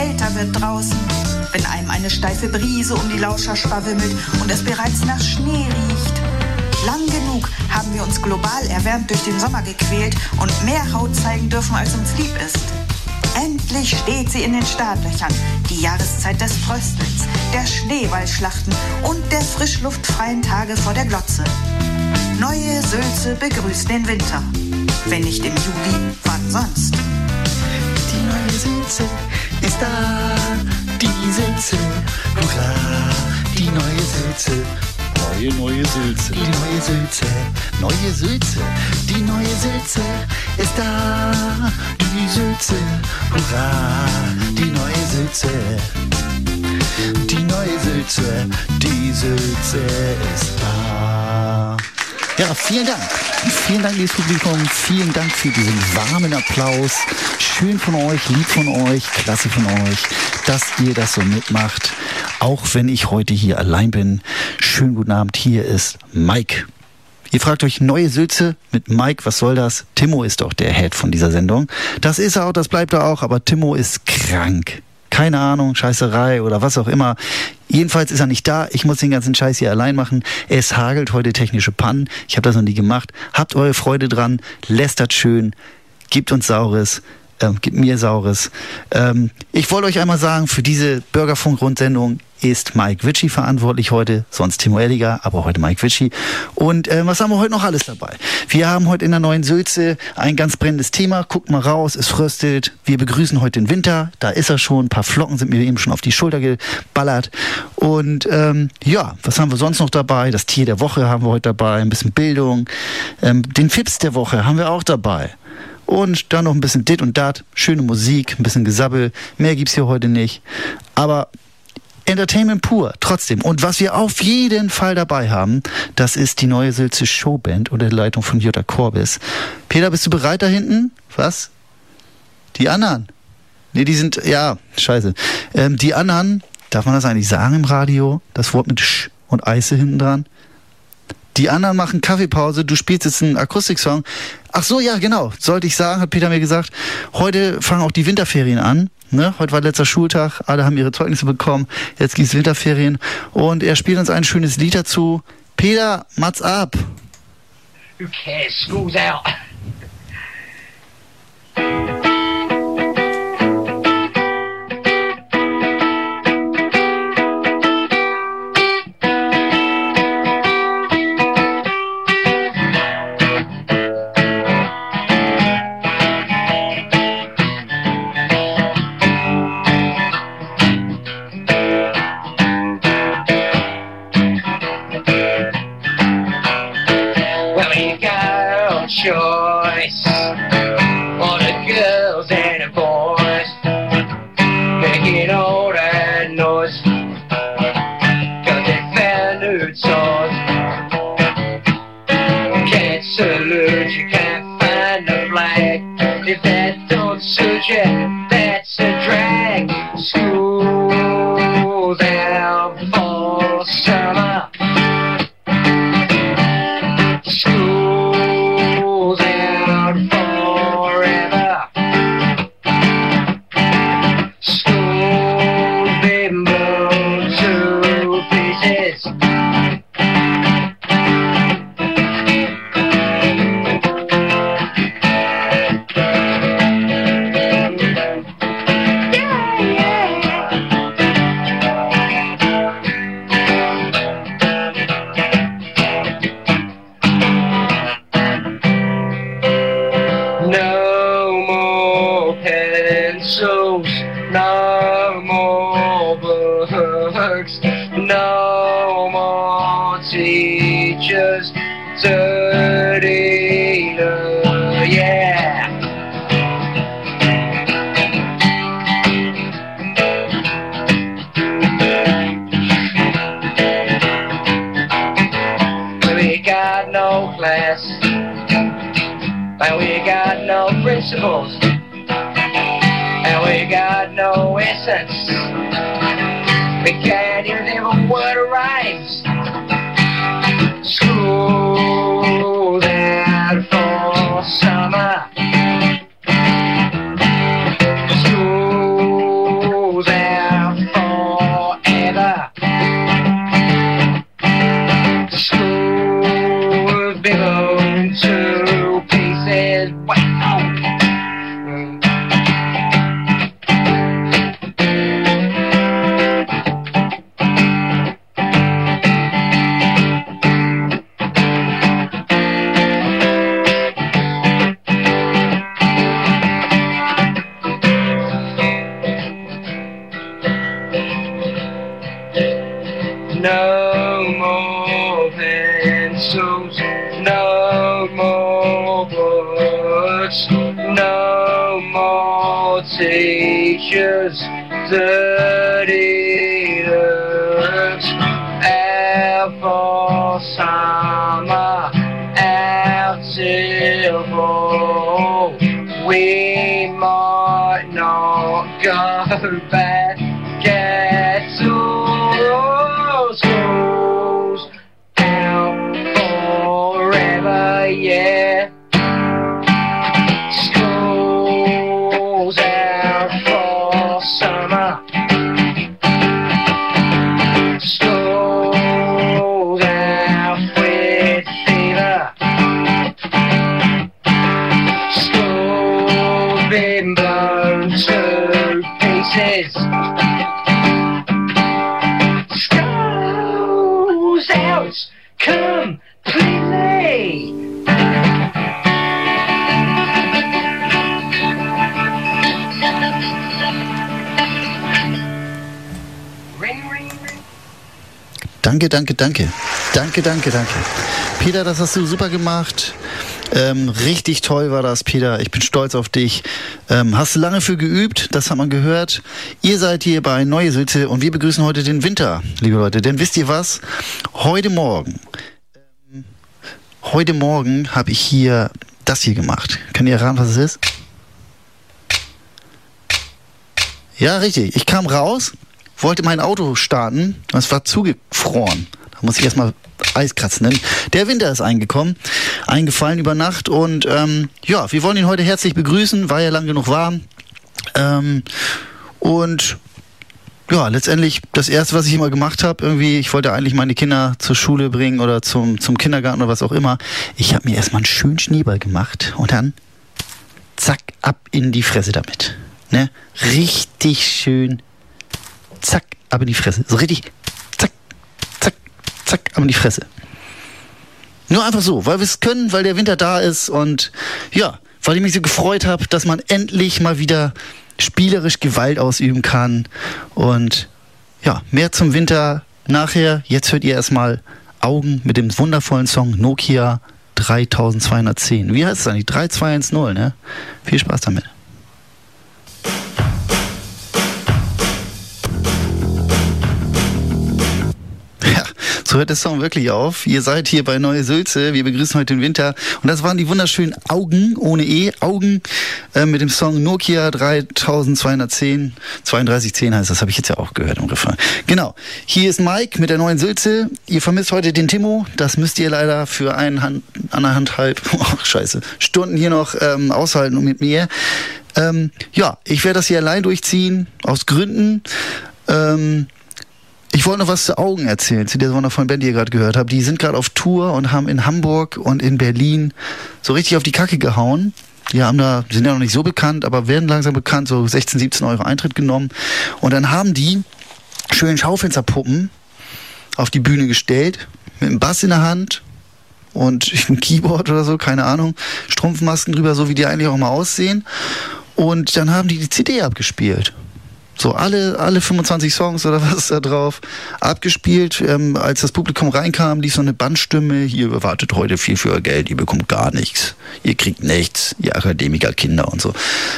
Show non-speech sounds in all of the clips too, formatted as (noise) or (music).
kälter wird draußen, wenn einem eine steife Brise um die Lauscher schwawimmelt und es bereits nach Schnee riecht. Lang genug haben wir uns global erwärmt durch den Sommer gequält und mehr Haut zeigen dürfen, als uns lieb ist. Endlich steht sie in den Startlöchern, die Jahreszeit des Fröstelns, der Schneeballschlachten und der frischluftfreien Tage vor der Glotze. Neue Sülze begrüßt den Winter. Wenn nicht im Juli, wann sonst? Die neue Sülze ist da, die Sülze, hurra, die neue Sülze. Neue, neue Sülze. Die neue Sülze, neue Sülze, die neue Sülze ist da, die Sülze, hurra, die neue Sülze. Die neue Sülze, die Sülze ist da. Ja, vielen Dank. Vielen Dank, liebes Publikum. Vielen Dank für diesen warmen Applaus. Schön von euch, lieb von euch, klasse von euch, dass ihr das so mitmacht. Auch wenn ich heute hier allein bin. Schönen guten Abend. Hier ist Mike. Ihr fragt euch, neue Sülze mit Mike, was soll das? Timo ist doch der Head von dieser Sendung. Das ist er auch, das bleibt er auch, aber Timo ist krank. Keine Ahnung, Scheißerei oder was auch immer. Jedenfalls ist er nicht da. Ich muss den ganzen Scheiß hier allein machen. Es hagelt heute technische Pannen. Ich habe das noch nie gemacht. Habt eure Freude dran. Lästert schön. Gebt uns Saures. Ähm, gebt mir Saures. Ähm, ich wollte euch einmal sagen, für diese Bürgerfunk-Rundsendung ist Mike Witschi verantwortlich heute, sonst Timo Elliger, aber heute Mike Witschi. Und äh, was haben wir heute noch alles dabei? Wir haben heute in der neuen Sülze ein ganz brennendes Thema. Guckt mal raus, es fröstelt. Wir begrüßen heute den Winter. Da ist er schon. Ein paar Flocken sind mir eben schon auf die Schulter geballert. Und ähm, ja, was haben wir sonst noch dabei? Das Tier der Woche haben wir heute dabei. Ein bisschen Bildung. Ähm, den Fips der Woche haben wir auch dabei. Und dann noch ein bisschen dit und dat, schöne Musik, ein bisschen Gesabbel. Mehr gibt's hier heute nicht. Aber Entertainment pur, trotzdem. Und was wir auf jeden Fall dabei haben, das ist die neue Sülze Showband unter der Leitung von Jutta Korbis. Peter, bist du bereit da hinten? Was? Die anderen? Nee, die sind, ja, scheiße. Ähm, die anderen, darf man das eigentlich sagen im Radio? Das Wort mit Sch und Eise hinten dran? Die anderen machen Kaffeepause, du spielst jetzt einen Akustiksong. Ach so, ja, genau. Sollte ich sagen, hat Peter mir gesagt. Heute fangen auch die Winterferien an. Ne? Heute war letzter Schultag, alle haben ihre Zeugnisse bekommen. Jetzt gibt's Winterferien. Und er spielt uns ein schönes Lied dazu. Peter, Mats ab. Cares? School's out. Danke, danke, danke. Danke, danke, danke. Peter, das hast du super gemacht. Ähm, richtig toll war das, Peter. Ich bin stolz auf dich. Ähm, hast du lange für geübt, das hat man gehört. Ihr seid hier bei Neue Sülze und wir begrüßen heute den Winter, liebe Leute. Denn wisst ihr was? Heute Morgen, ähm, heute Morgen habe ich hier das hier gemacht. Könnt ihr erraten, was es ist? Ja, richtig. Ich kam raus, wollte mein Auto starten es war zugefroren. Da muss ich erstmal Eis kratzen. Denn der Winter ist eingekommen, eingefallen über Nacht und ähm, ja, wir wollen ihn heute herzlich begrüßen. War ja lang genug warm. Ähm, und ja, letztendlich das erste, was ich immer gemacht habe, irgendwie, ich wollte eigentlich meine Kinder zur Schule bringen oder zum, zum Kindergarten oder was auch immer. Ich habe mir erstmal einen schönen Schneeball gemacht und dann zack, ab in die Fresse damit. Ne? Richtig schön. Zack, ab in die Fresse. So richtig. Zack, zack, zack, ab in die Fresse. Nur einfach so, weil wir es können, weil der Winter da ist und ja, weil ich mich so gefreut habe, dass man endlich mal wieder spielerisch Gewalt ausüben kann. Und ja, mehr zum Winter nachher. Jetzt hört ihr erstmal Augen mit dem wundervollen Song Nokia 3210. Wie heißt es eigentlich? 3210, ne? Viel Spaß damit. So hört der Song wirklich auf. Ihr seid hier bei Neue Sülze. Wir begrüßen heute den Winter. Und das waren die wunderschönen Augen ohne E. Augen äh, mit dem Song Nokia 3210. 3210 heißt das, habe ich jetzt ja auch gehört im Refrain. Genau. Hier ist Mike mit der neuen Sülze. Ihr vermisst heute den Timo. Das müsst ihr leider für einen Hand, anderthalb, (laughs) oh, scheiße, Stunden hier noch ähm, aushalten und mit mir. Ähm, ja, ich werde das hier allein durchziehen, aus Gründen. Ähm, ich wollte noch was zu Augen erzählen, zu der wundervollen Band, die ihr gerade gehört habt. Die sind gerade auf Tour und haben in Hamburg und in Berlin so richtig auf die Kacke gehauen. Die haben da, sind ja noch nicht so bekannt, aber werden langsam bekannt, so 16, 17 Euro Eintritt genommen. Und dann haben die schön Schaufensterpuppen auf die Bühne gestellt, mit einem Bass in der Hand und (laughs) ein Keyboard oder so, keine Ahnung, Strumpfmasken drüber, so wie die eigentlich auch mal aussehen. Und dann haben die die CD abgespielt. So alle, alle 25 Songs oder (laughs) was da drauf abgespielt. Ähm, als das Publikum reinkam, lief so eine Bandstimme. Ihr erwartet heute viel für euer Geld, ihr bekommt gar nichts. Ihr kriegt nichts, ihr Akademikerkinder und so.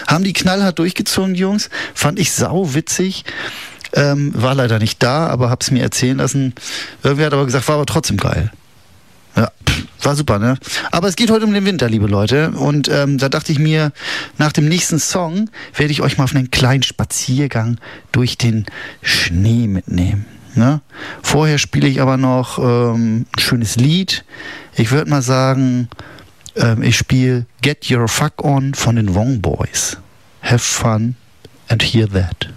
Haben die knallhart durchgezogen, die Jungs. Fand ich sau witzig. Ähm, war leider nicht da, aber hab's mir erzählen lassen. Irgendwer hat aber gesagt, war aber trotzdem geil. Ja, war super, ne? Aber es geht heute um den Winter, liebe Leute. Und ähm, da dachte ich mir, nach dem nächsten Song werde ich euch mal auf einen kleinen Spaziergang durch den Schnee mitnehmen. Ne? Vorher spiele ich aber noch ähm, ein schönes Lied. Ich würde mal sagen, ähm, ich spiele Get Your Fuck On von den Wrong Boys. Have fun and hear that.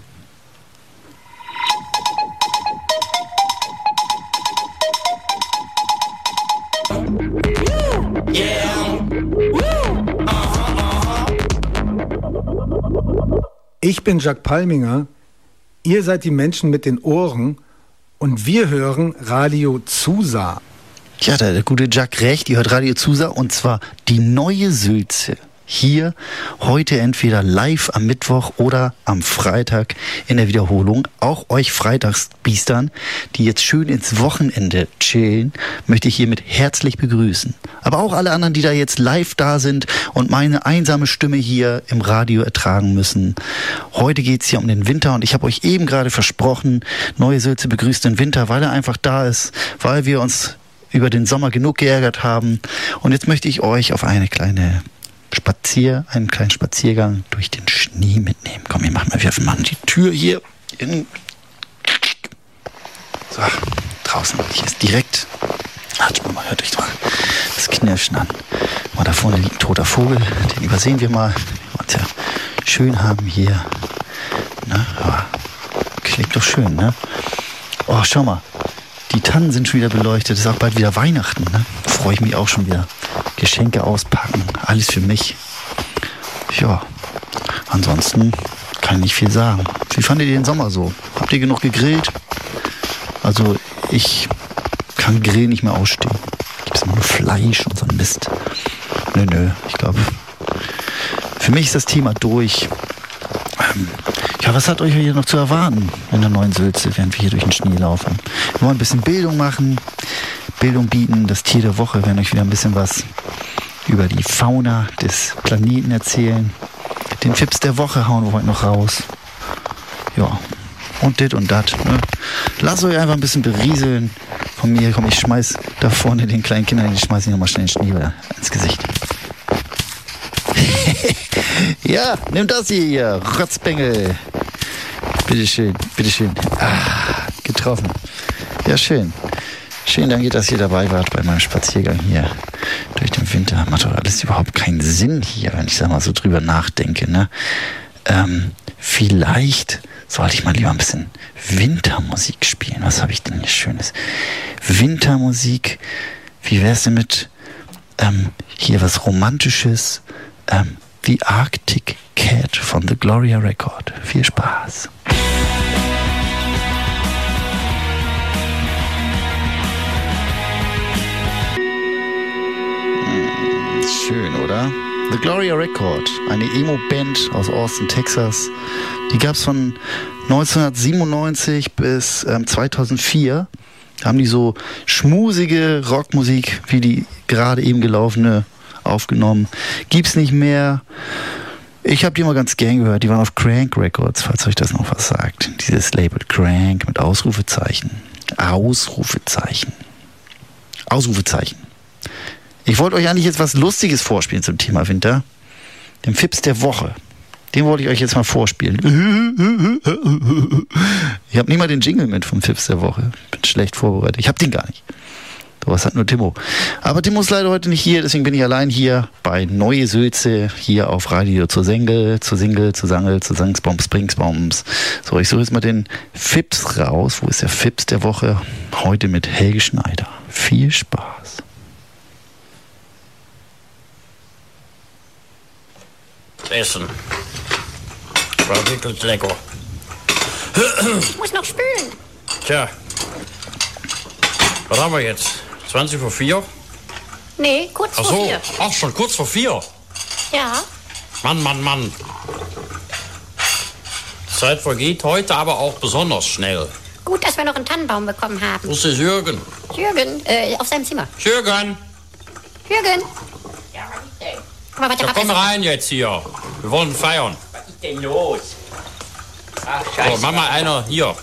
Ich bin Jacques Palminger, ihr seid die Menschen mit den Ohren und wir hören Radio Zusa. Ja, da der gute Jack recht. Ihr hört Radio Zusa und zwar die neue Sülze. Hier heute entweder live am Mittwoch oder am Freitag in der Wiederholung. Auch euch Freitagsbiestern, die jetzt schön ins Wochenende chillen, möchte ich hiermit herzlich begrüßen. Aber auch alle anderen, die da jetzt live da sind und meine einsame Stimme hier im Radio ertragen müssen. Heute geht's hier um den Winter und ich habe euch eben gerade versprochen, Neue Sülze begrüßt den Winter, weil er einfach da ist, weil wir uns über den Sommer genug geärgert haben. Und jetzt möchte ich euch auf eine kleine Spazier, einen kleinen Spaziergang durch den Schnee mitnehmen. Komm, wir machen mal, wir machen die Tür hier in. So, draußen. Hier ist direkt. Warte mal, hört euch mal das Knirschen an. Mal da vorne liegt ein toter Vogel. Den übersehen wir mal. Wir ja schön haben hier. Na, aber klingt doch schön, ne? Oh, schau mal. Die Tannen sind schon wieder beleuchtet. Es ist auch bald wieder Weihnachten. Ne? Freue ich mich auch schon wieder. Geschenke auspacken. Alles für mich. Ja. Ansonsten kann ich nicht viel sagen. Wie fandet ihr den Sommer so? Habt ihr genug gegrillt? Also ich kann Grill nicht mehr ausstehen. Gibt es nur Fleisch und so ein Mist. Nö, nö. Ich glaube, für mich ist das Thema durch. Ja, was hat euch hier noch zu erwarten in der neuen Sülze, während wir hier durch den Schnee laufen? Wir wollen ein bisschen Bildung machen, Bildung bieten, das Tier der Woche, wir werden euch wieder ein bisschen was über die Fauna des Planeten erzählen. Den Fips der Woche hauen wir heute noch raus. Ja, und dit und dat. Ne? Lasst euch einfach ein bisschen berieseln. Von mir, komm, ich schmeiß da vorne den kleinen Kindern, die schmeiß ich nochmal schnell den Schnee ins Gesicht. Ja, nimm das hier, hier, Rotzbengel. Bitteschön, bitteschön. Ah, getroffen. Ja, schön. Schön, danke, dass ihr dabei wart bei meinem Spaziergang hier durch den Winter. Macht doch alles überhaupt keinen Sinn hier, wenn ich da mal so drüber nachdenke. Ne? Ähm, vielleicht sollte ich mal lieber ein bisschen Wintermusik spielen. Was habe ich denn hier Schönes? Wintermusik. Wie wäre es denn mit ähm, hier was Romantisches? Ähm, The Arctic Cat von The Gloria Record. Viel Spaß. Schön, oder? The Gloria Record, eine Emo-Band aus Austin, Texas. Die gab es von 1997 bis ähm, 2004. Da haben die so schmusige Rockmusik, wie die gerade eben gelaufene, aufgenommen. Gibt's nicht mehr. Ich habe die mal ganz gern gehört. Die waren auf Crank Records, falls euch das noch was sagt. Dieses Label Crank mit Ausrufezeichen. Ausrufezeichen. Ausrufezeichen. Ich wollte euch eigentlich jetzt was Lustiges vorspielen zum Thema Winter. Den Fips der Woche. Den wollte ich euch jetzt mal vorspielen. (laughs) Ich habe nicht mal den Jingle mit vom Fips der Woche. Bin schlecht vorbereitet. Ich habe den gar nicht. Sowas hat nur Timo. Aber Timo ist leider heute nicht hier, deswegen bin ich allein hier bei Neue Sülze, hier auf Radio zur Sengel, zur Singel, zur Sangel, zur Sangsbaum, Springsbaums. So, ich suche jetzt mal den Fips raus. Wo ist der Fips der Woche? Heute mit Helge Schneider. Viel Spaß. Essen. War wirklich lecker. Ich muss noch spülen. Tja. Was haben wir jetzt? 20 vor 4? Nee, kurz Ach vor so. vier. Ach, schon kurz vor 4. Ja. Mann, Mann, Mann. Die Zeit vergeht heute aber auch besonders schnell. Gut, dass wir noch einen Tannenbaum bekommen haben. Wo ist Jürgen? Jürgen, äh, auf seinem Zimmer. Jürgen, Jürgen. Ja, was ist denn? Komm rein jetzt hier. Wir wollen feiern. Was ist denn los? Ach, So, scheiße. mach mal einer hier.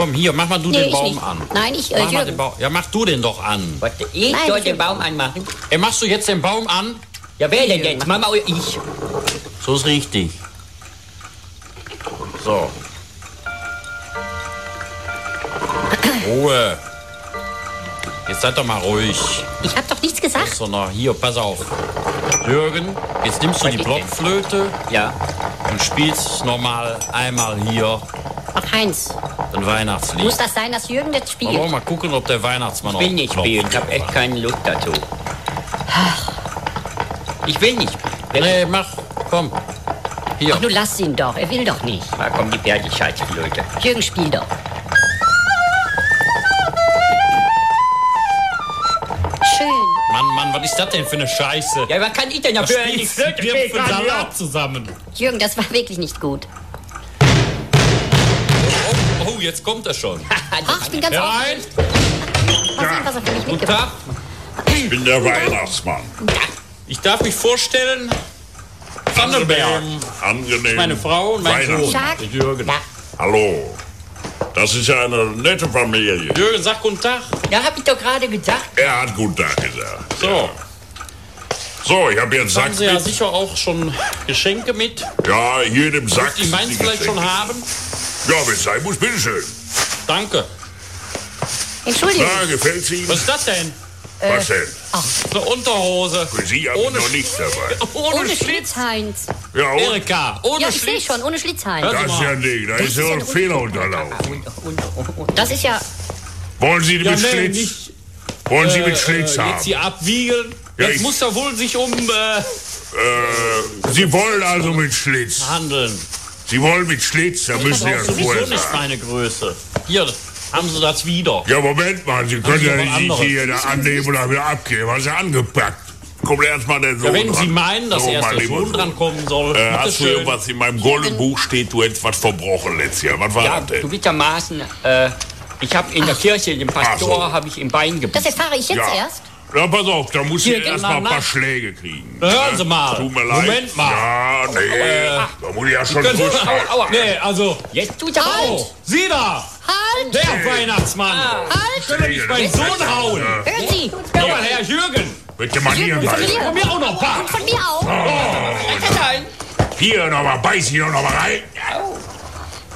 Komm hier, mach mal du Nee, den Baum nicht. an. Nein, ich, äh, mach mal den Baum. Ja, mach du den doch an. Was, ich Nein, soll ich den Baum anmachen? Ey, machst du jetzt den Baum an? Ja, wer denn jetzt? Mama oder ich? So ist richtig. So. Ruhe. Jetzt seid doch mal ruhig. Ich hab doch nichts gesagt. Sondern hier, pass auf. Jürgen, jetzt nimmst du die? Blockflöte Ja. und spielst nochmal einmal hier Ach, Heinz, ein Weihnachtslied. muss das sein, dass Jürgen das Wir spielt? wollen mal gucken, ob der Weihnachtsmann Ich will nicht spielen. Ich habe echt keine Lust dazu. Ich will nicht. Wer- Nee, mach. Komm. Hier. Ach, du lass ihn doch. Er will doch nicht. Da kommt die Pferdescheißflöte. Jürgen, spiel doch. Mann, Mann, was ist das denn für eine Scheiße? Ja, was kann ich denn dafür? ich für ja? Salat zusammen? Jürgen, das war wirklich nicht gut. Oh, oh, jetzt kommt er schon. (laughs) Ach, ich bin ganz Herein. aufgeregt. Mal sehen, was er für mich Guten mitgebracht Tag. Ich bin der Weihnachtsmann. Ich darf mich vorstellen, Vandenberg. Angenehm. Meine Frau und mein Sohn, Jürgen. Hallo. Das ist ja eine nette Familie. Jürgen, sag guten Tag. Ja, hab ich doch gerade gesagt. Er hat guten Tag gesagt. So, So, ich habe jetzt haben Sack Sie ja mit. sicher auch schon Geschenke mit, Ja, hier im Sack. die meins vielleicht schon haben. Ja, wenn es sein muss, bitteschön. Danke. Entschuldigung. Na, gefällt Ihnen? Was ist das denn? Was denn? Eine Unterhose. Für Sie habe ich Ohne noch nichts dabei. (laughs) Ohne, Ohne Schlitz. Heinz. Ja, und? Erika, ohne Ja, ich sehe Schlitz. schon, ohne Schlitz, Heinz. Das ist ja ein Ding. Da ist ja ein Fehler unterlaufen. Das ist ja... Wollen Sie Ja, mit nee, Schlitz? nicht Wollen Sie mit äh, Schlitz jetzt haben? hier abwiegeln. Ja, Jetzt ich- muss er wohl sich um äh, Äh, Sie wollen also mit Schlitz. handeln. Sie wollen mit Schlitz, da müssen Sie Das ja ist sowieso vorher nicht meine Größe. Hier haben Sie das wieder. Ja, Moment mal, Sie können Sie ja nicht hier da annehmen oder wieder abgeben. Was ist angepackt? Kommt erst mal der Sohn Ja, wenn Sie dran. meinen, dass So, erst der Sohn dran kommen soll, Äh, hast du bitteschön. irgendwas in meinem goldenen Buch steht, du hättest was verbrochen letztes Jahr. Was war Ja, das du denn? gewissermaßen, äh, ich habe in der Kirche dem Pastor so. habe ich im Bein Das gebissen. erfahre ich jetzt Ja. erst. Ja, pass auf, da muss ich erst mal ein na, paar na. Schläge kriegen. Na, hören Sie Äh, mal. Tut mir leid. Moment mal. Ja, nee, da muss ich ja schon durchhalten. Aua, aua. Nee, also, Jetzt tut er oh, auf. Sie da, Halt! der Weihnachtsmann. Ich will nicht meinen Sohn hauen. Hören Sie! Ja, mal, Herr Jürgen, Bitte mal hier Von beißen. mir, auch noch ein paar. und von mir auch. Nein. Hier noch mal, beiß hier noch mal rein.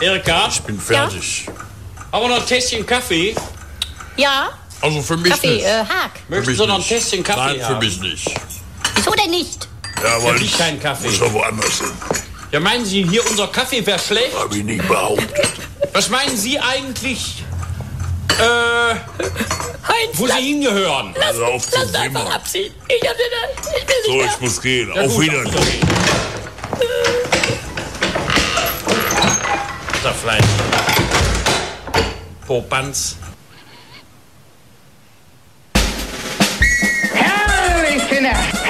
Erika, Ich bin fertig. aber noch ein Tässchen Kaffee. Ja, Also für mich Kaffee, nicht. äh, Haag. Möchten mich Sie noch ein. Tässchen Kaffee Nein, für mich nicht. Wieso denn nicht? Ja, weil ich keinen Kaffee. muss doch woanders hin. Ja, meinen Sie, hier unser Kaffee wäre schlecht? Hab ich nicht behauptet. Was meinen Sie eigentlich, äh, wo Sie hingehören? Also auf zu Wimmern. abziehen. Ich hab den, ich will So, ich muss gehen. Auf gut, Wiedersehen. Butterfleisch. Popanz. Herrlich, Kinder!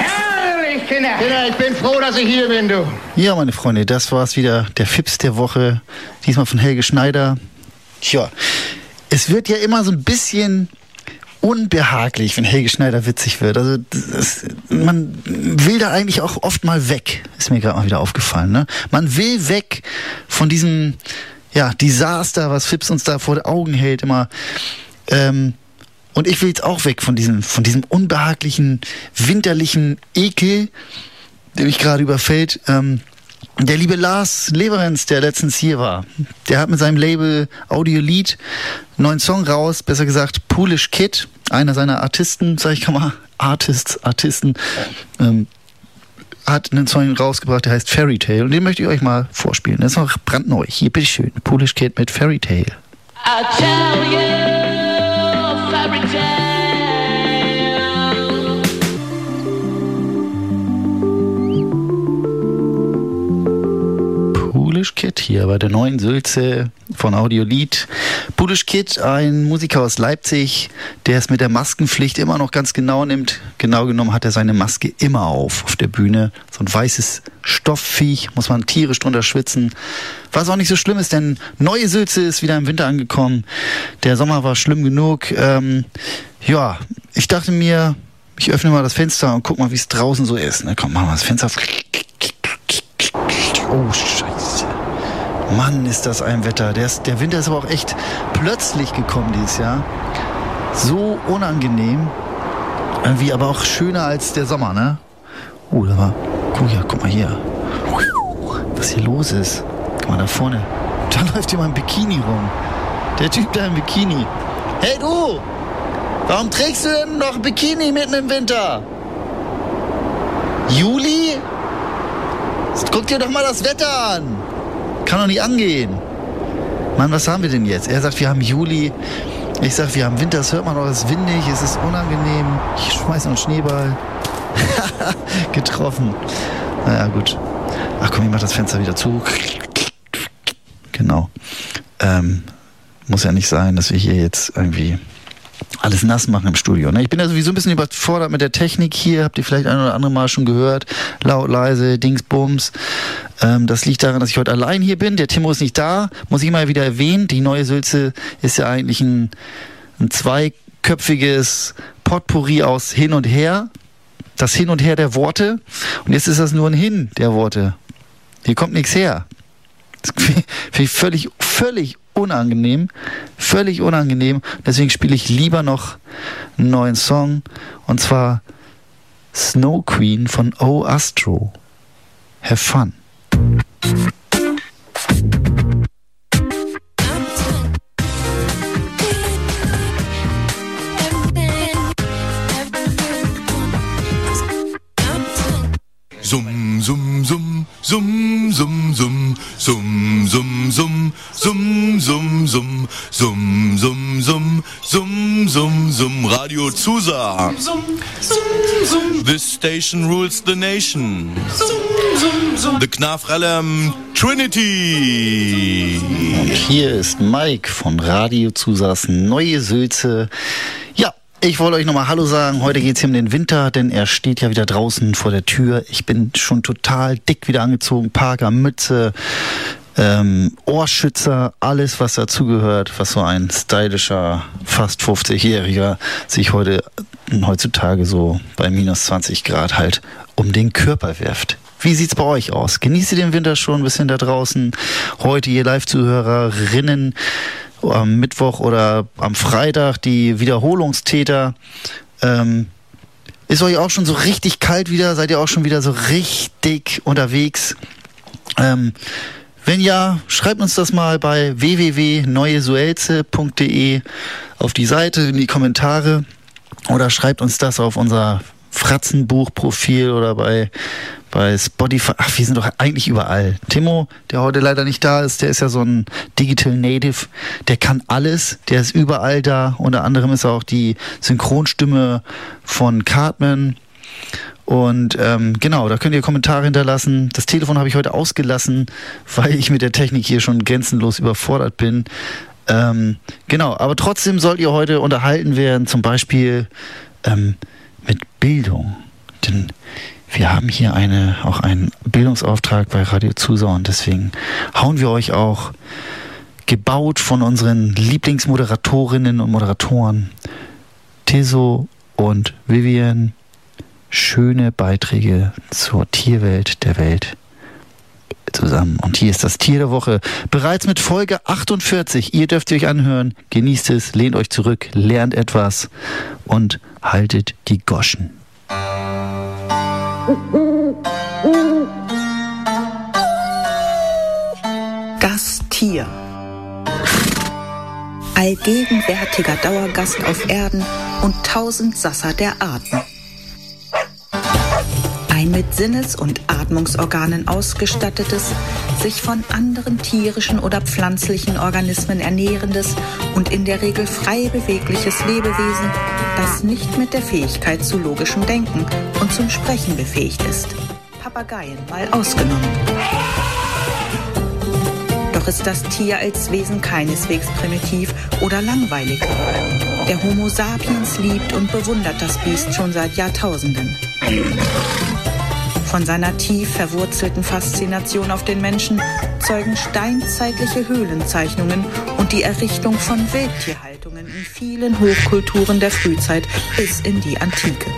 Kinder! Kinder, ich bin froh, dass ich hier bin, du. Ja, meine Freunde, das war's wieder. Der Fips der Woche. Diesmal von Helge Schneider. Tja, es wird ja immer so ein bisschen unbehaglich, wenn Helge Schneider witzig wird. Also das, man will da eigentlich auch oft mal weg. Ist mir gerade mal wieder aufgefallen. Ne? Man will weg von diesem ja, Desaster, was Fips uns da vor den Augen hält immer. Ähm, und ich will jetzt auch weg von diesem, von diesem unbehaglichen, winterlichen Ekel, der mich gerade überfällt. Ähm, der liebe Lars Leverenz, der letztens hier war, der hat mit seinem Label Audiolied einen neuen Song raus, besser gesagt Poolish Kid, einer seiner Artisten, sag ich mal, Artists, Artisten, ähm, hat einen Song rausgebracht, der heißt Fairy Tale und den möchte ich euch mal vorspielen. Das ist noch brandneu. Hier, bitteschön, Poolish Kid mit Fairy Tale. I'll tell you Kid hier bei der neuen Sülze von Audiolied. Poolish Kid, ein Musiker aus Leipzig, der es mit der Maskenpflicht immer noch ganz genau nimmt. Genau genommen hat er seine Maske immer auf auf der Bühne. So ein weißes Stoffviech, muss man tierisch drunter schwitzen. Was auch nicht so schlimm ist, denn neue Sülze ist wieder im Winter angekommen. Der Sommer war schlimm genug. Ähm, ja, ich dachte mir, ich öffne mal das Fenster und guck mal, wie es draußen so ist. Ne, komm, machen wir das Fenster auf. Oh. Mann, ist das ein Wetter. Der, ist, der Winter ist aber auch echt plötzlich gekommen dieses Jahr. So unangenehm. Irgendwie aber auch schöner als der Sommer, ne? Oh, da war... Guck, ja, guck mal hier. Was hier los ist. Guck mal da vorne. Da (laughs) läuft jemand im Bikini rum. Der Typ da im Bikini. Hey du! Warum trägst du denn noch ein Bikini mitten im Winter? Juli? Guck dir doch mal das Wetter an. Kann doch nicht angehen. Mann, was haben wir denn jetzt? Er sagt, wir haben Juli. Ich sag, wir haben Winter. Das hört man doch, es ist windig, es ist unangenehm. Ich schmeiß noch einen Schneeball. (laughs) Getroffen. Naja, gut. Ach komm, ich mach das Fenster wieder zu. Genau. Ähm, muss ja nicht sein, dass wir hier jetzt irgendwie alles nass machen im Studio. Ne? Ich bin ja sowieso ein bisschen überfordert mit der Technik hier. Habt ihr vielleicht ein oder andere Mal schon gehört? Laut, leise, Dingsbums. Ähm, das liegt daran, dass ich heute allein hier bin. Der Timo ist nicht da. Muss ich mal wieder erwähnen. Die neue Sülze ist ja eigentlich ein, ein zweiköpfiges Potpourri aus Hin und Her. Das Hin und Her der Worte. Und jetzt ist das nur ein Hin der Worte. Hier kommt nichts her. Das finde (laughs) ich völlig, völlig unangenehm. Völlig unangenehm. Deswegen spiele ich lieber noch einen neuen Song. Und zwar Snow Queen von O Astro. Have fun. Summ, summ, summ, summ, summ, summ, summ, summ, summ, summ, summ, summ, summ, summ, summ, summ, summ, summ, Radio Zusa. This station rules the nation. The Knafrellem Trinity. Und hier ist Mike von Radio Zusas Neue Sülze. Ja, ich wollte euch nochmal Hallo sagen. Heute geht es hier um den Winter, denn er steht ja wieder draußen vor der Tür. Ich bin schon total dick wieder angezogen. Parker, Mütze, ähm, Ohrschützer, alles was dazugehört, was so ein stylischer, fast 50-Jähriger sich heute heutzutage so bei minus 20 Grad halt um den Körper wirft. Wie sieht's bei euch aus? Genießt ihr den Winter schon ein bisschen da draußen? Heute ihr Live-Zuhörerinnen am Mittwoch oder am Freitag die Wiederholungstäter. Ähm, ist euch auch schon so richtig kalt wieder? Seid ihr auch schon wieder so richtig unterwegs? Ähm, wenn ja, schreibt uns das mal bei www.neuesuelze.de auf die Seite, in die Kommentare oder schreibt uns das auf unser Fratzenbuch-Profil oder bei, bei Spotify. Ach, wir sind doch eigentlich überall. Timo, der heute leider nicht da ist, der ist ja so ein Digital Native. Der kann alles. Der ist überall da. Unter anderem ist er auch die Synchronstimme von Cartman. Und ähm, genau, da könnt ihr Kommentare hinterlassen. Das Telefon habe ich heute ausgelassen, weil ich mit der Technik hier schon grenzenlos überfordert bin. Ähm, genau, aber trotzdem sollt ihr heute unterhalten werden, zum Beispiel ähm, mit Bildung. Denn wir haben hier eine, auch einen Bildungsauftrag bei Radio Zusau und deswegen hauen wir euch auch gebaut von unseren Lieblingsmoderatorinnen und Moderatoren Teso und Vivian schöne Beiträge zur Tierwelt der Welt zusammen. Und hier ist das Tier der Woche. Bereits mit Folge 48. Ihr dürft euch anhören. Genießt es, lehnt euch zurück, lernt etwas und haltet die Goschen. Das Tier. Allgegenwärtiger Dauergast auf Erden und tausend Sasser der Arten. Ein mit Sinnes- und Atmungsorganen ausgestattetes, sich von anderen tierischen oder pflanzlichen Organismen ernährendes und in der Regel frei bewegliches Lebewesen, das nicht mit der Fähigkeit zu logischem Denken und zum Sprechen befähigt ist. Papageien mal ausgenommen. Doch ist das Tier als Wesen keineswegs primitiv oder langweilig. Der Homo sapiens liebt und bewundert das Biest schon seit Jahrtausenden. Von seiner tief verwurzelten Faszination auf den Menschen zeugen steinzeitliche Höhlenzeichnungen und die Errichtung von Wildtierhaltungen in vielen Hochkulturen der Frühzeit bis in die Antike.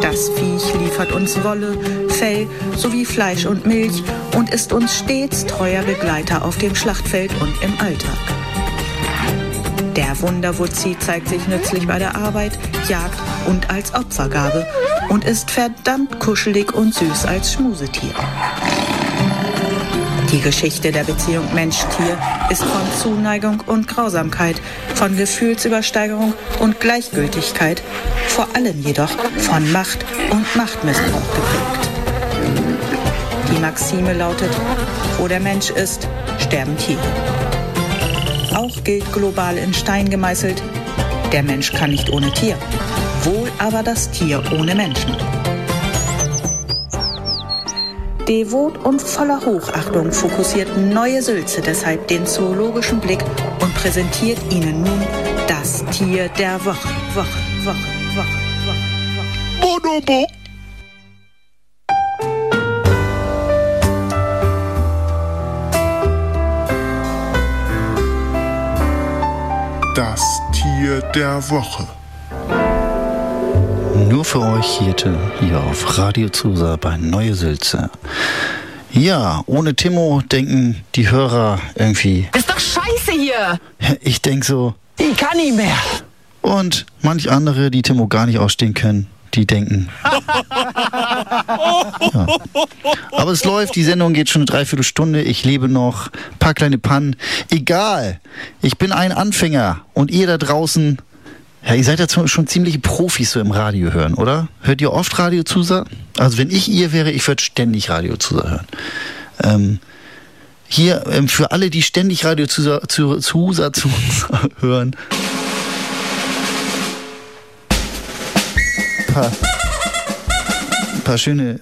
Das Viech liefert uns Wolle, Fell sowie Fleisch und Milch und ist uns stets treuer Begleiter auf dem Schlachtfeld und im Alltag. Der Wunderwutzi zeigt sich nützlich bei der Arbeit, Jagd und als Opfergabe und ist verdammt kuschelig und süß als Schmusetier. Die Geschichte der Beziehung Mensch-Tier ist von Zuneigung und Grausamkeit, von Gefühlsübersteigerung und Gleichgültigkeit, vor allem jedoch von Macht und Machtmissbrauch geprägt. Die Maxime lautet, wo der Mensch ist, sterben Tiere. Auch gilt global in Stein gemeißelt, der Mensch kann nicht ohne Tier, aber das Tier ohne Menschen. Devot und voller Hochachtung fokussiert Neue Sülze deshalb den zoologischen Blick und präsentiert Ihnen nun das Tier der Woche. Woche, Woche, Woche, Woche, Woche. Bonobo. Das Tier der Woche. Nur für euch Hirte hier auf Radio Zusa bei Neue Sülze. Ja, ohne Timo denken die Hörer irgendwie. Ist doch scheiße hier! Ich denk so. Ich kann nicht mehr! Und manch andere, die Timo gar nicht ausstehen können, die denken. Ja. Aber es läuft, die Sendung geht schon eine Dreiviertelstunde, ich lebe noch, paar kleine Pannen. Egal, ich bin ein Anfänger und ihr da draußen, ja, ihr seid ja schon ziemliche Profis so im Radio hören, oder? Hört ihr oft Radio Zusa? Also wenn ich ihr wäre, ich würde ständig Radio Zusa hören. Ähm, hier ähm, für alle, die ständig Radio Zusa, zu, Zusa, Zusa hören, paar, paar schöne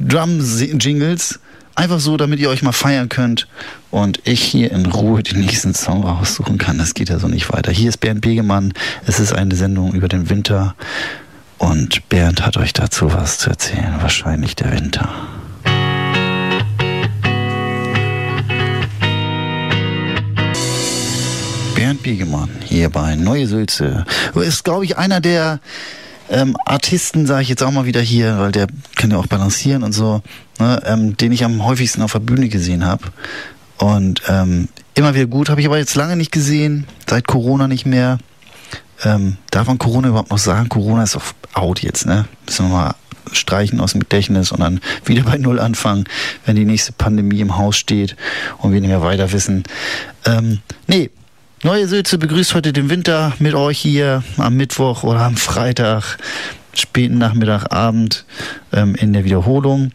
Drum-Jingles. Einfach so, damit ihr euch mal feiern könnt und ich hier in Ruhe den nächsten Song raussuchen kann. Das geht ja so nicht weiter. Hier ist Bernd Begemann. Es ist eine Sendung über den Winter und Bernd hat euch dazu was zu erzählen. Wahrscheinlich der Winter. Bernd Biegemann hier bei Neue Sülze. Ist, glaube ich, einer der ähm, Artisten, sage ich jetzt auch mal wieder hier, weil der kann ja auch balancieren und so, ne, ähm, den ich am häufigsten auf der Bühne gesehen habe. Und ähm, immer wieder gut, habe ich aber jetzt lange nicht gesehen, seit Corona nicht mehr. Ähm, darf man Corona überhaupt noch sagen? Corona ist auf out jetzt, ne? Müssen wir mal streichen aus dem Gedächtnis und dann (laughs) wieder bei Null anfangen, wenn die nächste Pandemie im Haus steht und wir nicht mehr weiter wissen. Ähm, nee, Neue Sülze begrüßt heute den Winter mit euch hier am Mittwoch oder am Freitag, späten Nachmittag, Abend ähm, in der Wiederholung.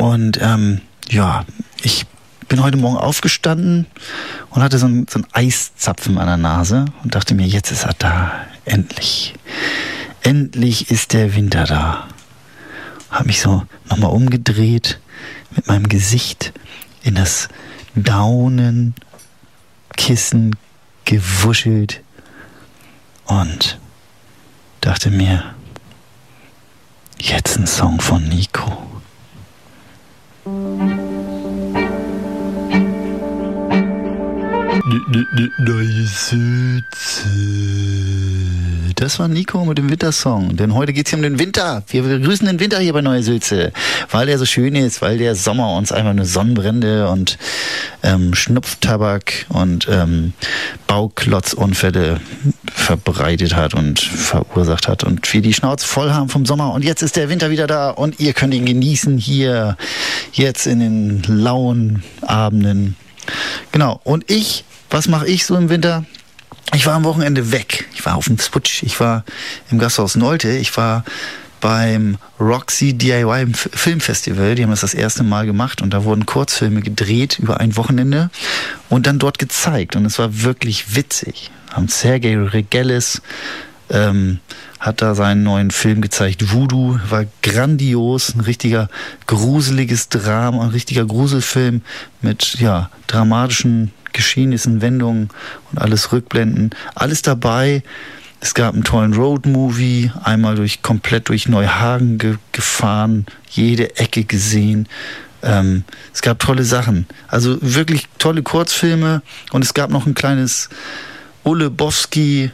Und ähm, ja, ich bin heute Morgen aufgestanden und hatte so einen, so Eiszapfen an der Nase und dachte mir, jetzt ist er da, endlich. Endlich ist der Winter da. Hab mich so nochmal umgedreht, mit meinem Gesicht in das Daunenkissen gewuschelt und dachte mir, jetzt ein Song von Nico. Neue Sülze. Das war Nico mit dem Wintersong. Denn heute geht's hier um den Winter. Wir begrüßen den Winter hier bei Neue Sülze. Weil der so schön ist, weil der Sommer uns einfach eine Sonnenbrände und ähm, Schnupftabak und ähm, Bauklotzunfälle verbreitet hat und verursacht hat. Und wir die Schnauze voll haben vom Sommer. Und jetzt ist der Winter wieder da und ihr könnt ihn genießen hier, jetzt in den lauen Abenden. Genau. Und ich, was mache ich so im Winter? Ich war am Wochenende weg. Ich war auf dem Sputsch. Ich war im Gasthaus Nolte. Ich war beim Roxy DIY Filmfestival. Die haben das das erste Mal gemacht und da wurden Kurzfilme gedreht über ein Wochenende und dann dort gezeigt. Und es war wirklich witzig. Haben Sergei Regelis ähm, hat da seinen neuen Film gezeigt. Voodoo war grandios, ein richtiger gruseliges Drama, ein richtiger Gruselfilm mit ja dramatischen Geschehnissen, Wendungen und alles Rückblenden. Alles dabei. Es gab einen tollen Roadmovie, einmal durch komplett durch Neuhagen ge gefahren, jede Ecke gesehen. Ähm, es gab tolle Sachen. Also wirklich tolle Kurzfilme und es gab noch ein kleines Ole Bowski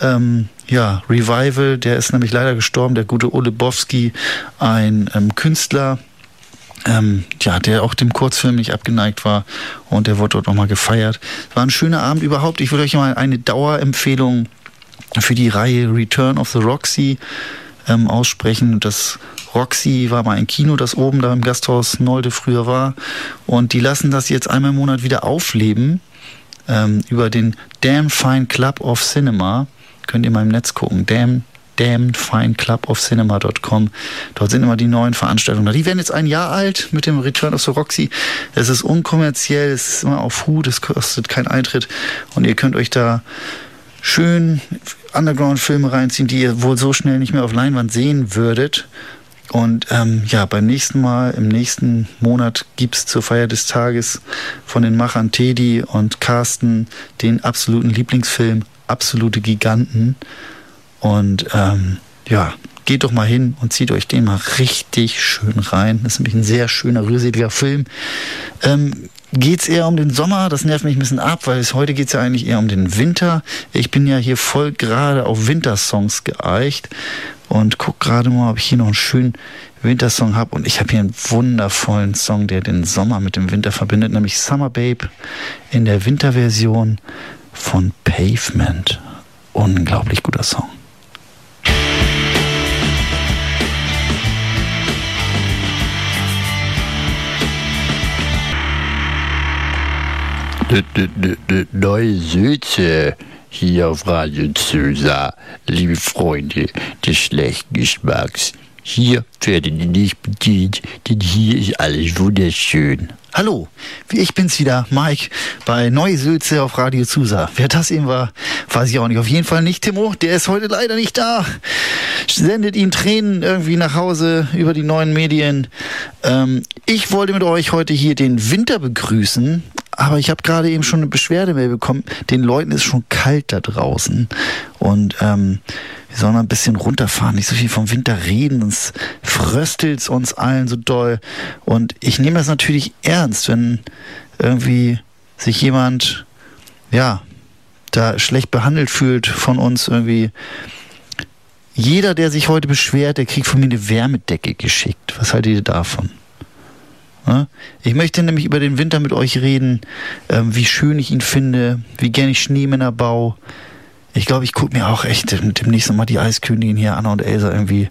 ähm, ja, Revival, der ist nämlich leider gestorben, der gute Ole Bowski, ein ähm, Künstler, ähm, ja, der auch dem Kurzfilm nicht abgeneigt war und der wurde dort nochmal gefeiert. War ein schöner Abend überhaupt. Ich würde euch mal eine Dauerempfehlung für die Reihe Return of the Roxy ähm, aussprechen. Das Roxy war mal ein Kino, das oben da im Gasthaus Nolde früher war. Und die lassen das jetzt einmal im Monat wieder aufleben ähm, über den Damn Fine Club of Cinema. Könnt ihr mal im Netz gucken. Damn Damned Fine Club of Cinema.com. Dort sind immer die neuen Veranstaltungen. Die werden jetzt ein Jahr alt mit dem Return of the Roxy. Es ist unkommerziell, es ist immer auf Hut, es kostet keinen Eintritt und ihr könnt euch da schön Underground-Filme reinziehen, die ihr wohl so schnell nicht mehr auf Leinwand sehen würdet. Und ähm, ja, beim nächsten Mal, im nächsten Monat gibt es zur Feier des Tages von den Machern Teddy und Carsten den absoluten Lieblingsfilm Absolute Giganten. Und ähm, ja, geht doch mal hin und zieht euch den mal richtig schön rein. Das ist nämlich ein sehr schöner, rührseliger Film. Ähm, geht es eher um den Sommer. Das nervt mich ein bisschen ab, weil es heute geht es ja eigentlich eher um den Winter. Ich bin ja hier voll gerade auf Wintersongs geeicht und guck gerade mal, ob ich hier noch einen schönen Wintersong habe. Und ich habe hier einen wundervollen Song, der den Sommer mit dem Winter verbindet, nämlich Summer Babe in der Winterversion von Pavement. Unglaublich guter Song. Neue Süße hier auf Radio Zusa, liebe Freunde des schlechten Geschmacks. Hier werden die nicht bedient, denn hier ist alles wunderschön. Hallo, ich bin's wieder, Mike, bei Neue Sülze auf Radio Zusa. Wer das eben war, weiß ich auch nicht. Auf jeden Fall nicht Timo, der ist heute leider nicht da. Sendet ihm Tränen irgendwie nach Hause über die neuen Medien. Ähm, ich wollte mit euch heute hier den Winter begrüßen, aber ich habe gerade eben schon eine Beschwerdemail bekommen. Den Leuten ist schon kalt da draußen. Und ähm, wir sollen ein bisschen runterfahren, nicht so viel vom Winter reden, sonst fröstelt uns allen so doll. Und ich nehme das natürlich ernst, wenn irgendwie sich jemand, ja, da schlecht behandelt fühlt von uns irgendwie. Jeder, der sich heute beschwert, der kriegt von mir eine Wärmedecke geschickt. Was haltet ihr davon? Ich möchte nämlich über den Winter mit euch reden, ähm, wie schön ich ihn finde, wie gern ich Schneemänner baue. Ich glaube, ich gucke mir auch echt demnächst nochmal die Eiskönigin hier, Anna und Elsa, irgendwie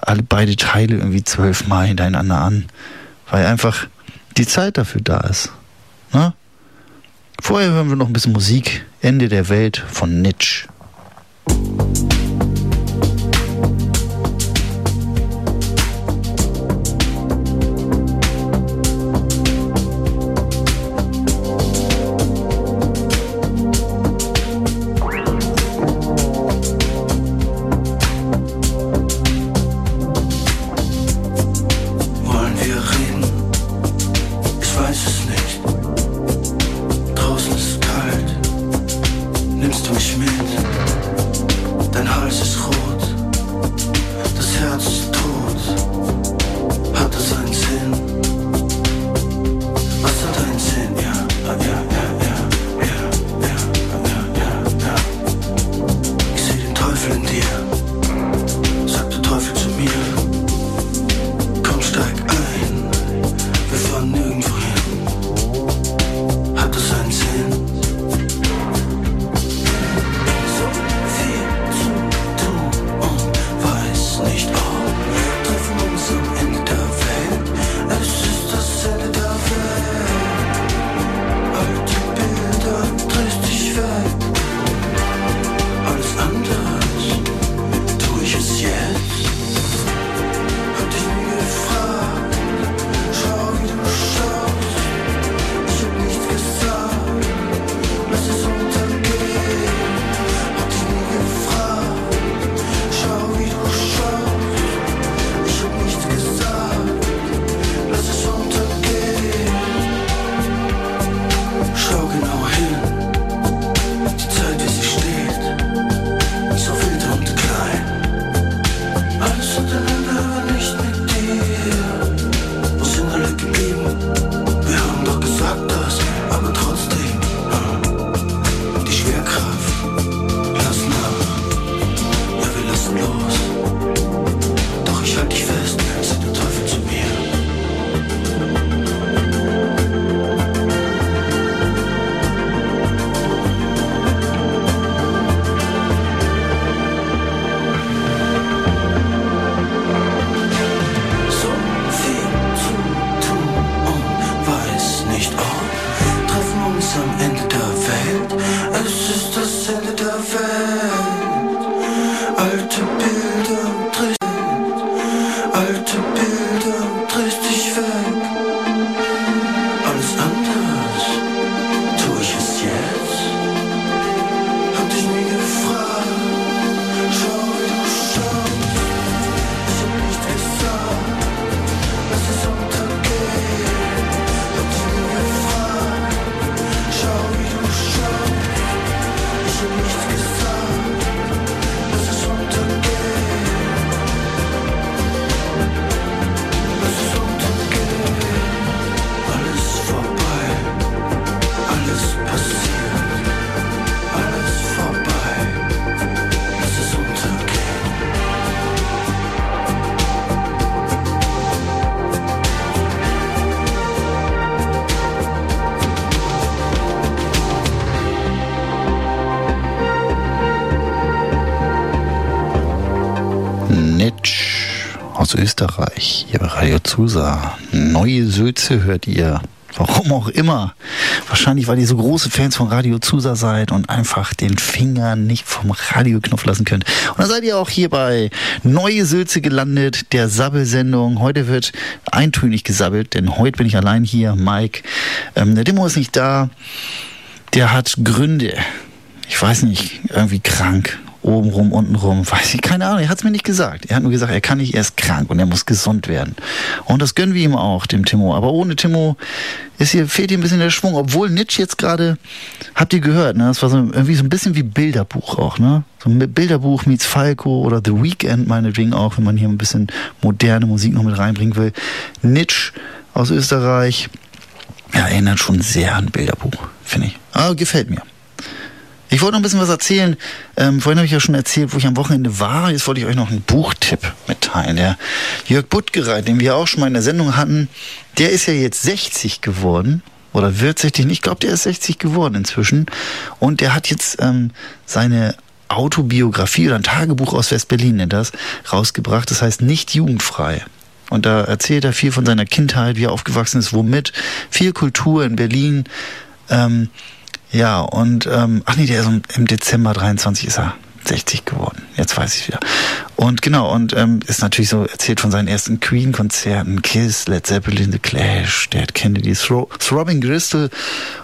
alle beide Teile irgendwie zwölfmal hintereinander an, weil einfach die Zeit dafür da ist. Ne? Vorher hören wir noch ein bisschen Musik. Ende der Welt von Nitsch. Österreich, hier bei Radio Zusa. Neue Söze hört ihr. Warum auch immer. Wahrscheinlich, weil ihr so große Fans von Radio Zusa seid und einfach den Finger nicht vom Radioknopf lassen könnt. Und dann seid ihr auch hier bei Neue Sülze gelandet, der Sabbelsendung. Heute wird eintönig gesabbelt, denn heute bin ich allein hier. Mike, ähm, der Demo ist nicht da. Der hat Gründe. Ich weiß nicht, irgendwie krank obenrum, untenrum, weiß ich, keine Ahnung, er hat es mir nicht gesagt. Er hat nur gesagt, er kann nicht, er ist krank und er muss gesund werden. Und das gönnen wir ihm auch, dem Timo. Aber ohne Timo ist hier, fehlt ihm ein bisschen der Schwung, obwohl Nietzsche jetzt gerade, habt ihr gehört, ne? Das war so irgendwie so ein bisschen wie Bilderbuch auch, ne? So ein Bilderbuch meets Falco oder The Weekend meinetwegen auch, wenn man hier ein bisschen moderne Musik noch mit reinbringen will. Nietzsche aus Österreich, ja, erinnert schon sehr an Bilderbuch, finde ich. Aber gefällt mir. Ich wollte noch ein bisschen was erzählen. Ähm, vorhin habe ich ja schon erzählt, wo ich am Wochenende war. Jetzt wollte ich euch noch einen Buchtipp mitteilen. Der Jörg Buttgereit, den wir auch schon mal in der Sendung hatten, der ist ja jetzt 60 geworden. Oder wird 60, ich glaube, der ist 60 geworden inzwischen. Und der hat jetzt ähm, seine Autobiografie oder ein Tagebuch aus West-Berlin, nennt das, rausgebracht. Das heißt nicht jugendfrei. Und da erzählt er viel von seiner Kindheit, wie er aufgewachsen ist, womit. Viel Kultur in Berlin. Ähm, ja, und, ähm, ach nee, der ist im Dezember 23 ist er 60 geworden. Jetzt weiß ich wieder. Und genau, und ähm, ist natürlich so erzählt von seinen ersten Queen-Konzerten, Kiss, Led Zeppelin, The Clash, Dead Kennedy, Thro Throbbing Crystal